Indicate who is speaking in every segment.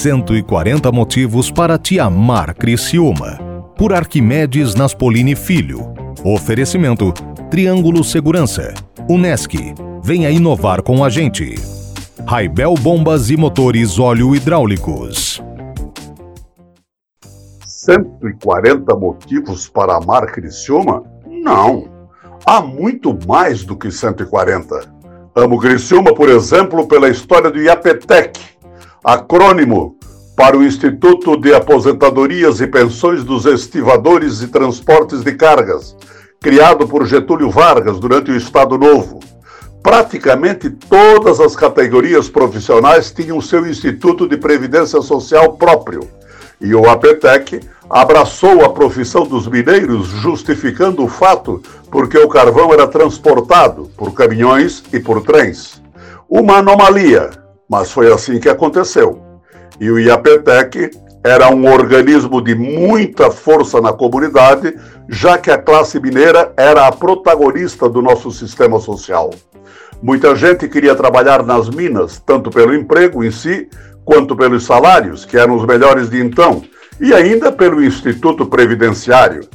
Speaker 1: 140 motivos para te amar Criciúma. Por Arquimedes Naspolini Filho. Oferecimento Triângulo Segurança. Unesc. Venha inovar com a gente. Raibel Bombas e Motores Óleo Hidráulicos.
Speaker 2: 140 motivos para amar Criciúma? Não. Há muito mais do que 140. Amo Criciúma, por exemplo, pela história do IAPETEC, acrônimo para o Instituto de Aposentadorias e Pensões dos Estivadores e Transportes de Cargas, criado por Getúlio Vargas durante o Estado Novo. Praticamente todas as categorias profissionais tinham seu Instituto de Previdência Social próprio, e o APTEC abraçou a profissão dos mineiros, justificando o fato porque o carvão era transportado por caminhões e por trens. Uma anomalia, mas foi assim que aconteceu. E o IAPTEC era um organismo de muita força na comunidade, já que a classe mineira era a protagonista do nosso sistema social. Muita gente queria trabalhar nas minas, tanto pelo emprego em si, quanto pelos salários, que eram os melhores de então, e ainda pelo Instituto Previdenciário.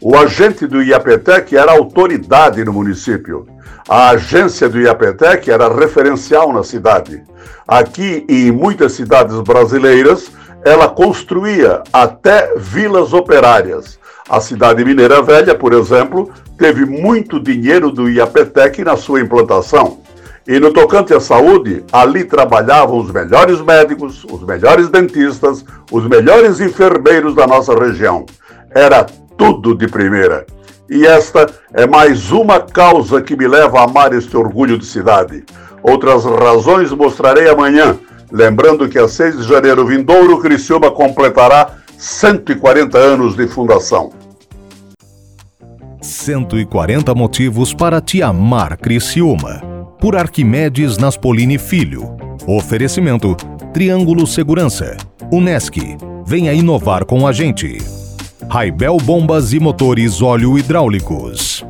Speaker 2: O agente do IAPTEC era autoridade no município. A agência do IAPTEC era referencial na cidade. Aqui e em muitas cidades brasileiras, ela construía até vilas operárias. A cidade mineira velha, por exemplo, teve muito dinheiro do IAPTEC na sua implantação. E no tocante à saúde, ali trabalhavam os melhores médicos, os melhores dentistas, os melhores enfermeiros da nossa região. Era tudo de primeira. E esta é mais uma causa que me leva a amar este orgulho de cidade. Outras razões mostrarei amanhã, lembrando que a 6 de janeiro vindouro, Criciúma completará 140 anos de fundação.
Speaker 1: 140 motivos para te amar Criciúma por Arquimedes Naspolini Filho. Oferecimento Triângulo Segurança. Unesc. Venha inovar com a gente. Raibel Bombas e Motores Óleo Hidráulicos.